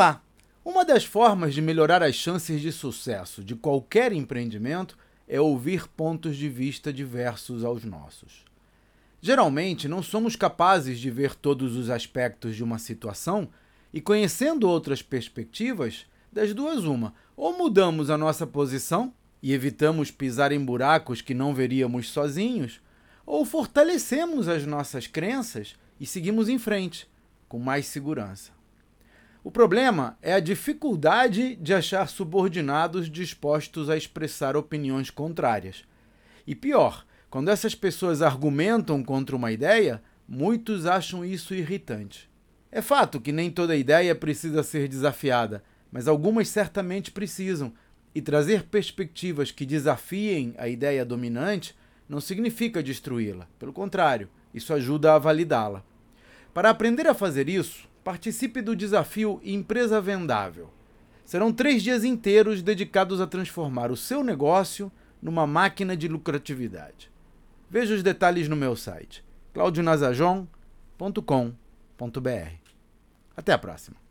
lá! Uma das formas de melhorar as chances de sucesso de qualquer empreendimento é ouvir pontos de vista diversos aos nossos. Geralmente, não somos capazes de ver todos os aspectos de uma situação e, conhecendo outras perspectivas, das duas, uma: ou mudamos a nossa posição e evitamos pisar em buracos que não veríamos sozinhos, ou fortalecemos as nossas crenças e seguimos em frente, com mais segurança. O problema é a dificuldade de achar subordinados dispostos a expressar opiniões contrárias. E pior, quando essas pessoas argumentam contra uma ideia, muitos acham isso irritante. É fato que nem toda ideia precisa ser desafiada, mas algumas certamente precisam, e trazer perspectivas que desafiem a ideia dominante não significa destruí-la. Pelo contrário, isso ajuda a validá-la. Para aprender a fazer isso, participe do desafio Empresa Vendável. Serão três dias inteiros dedicados a transformar o seu negócio numa máquina de lucratividade. Veja os detalhes no meu site claudionazajon.com.br. Até a próxima!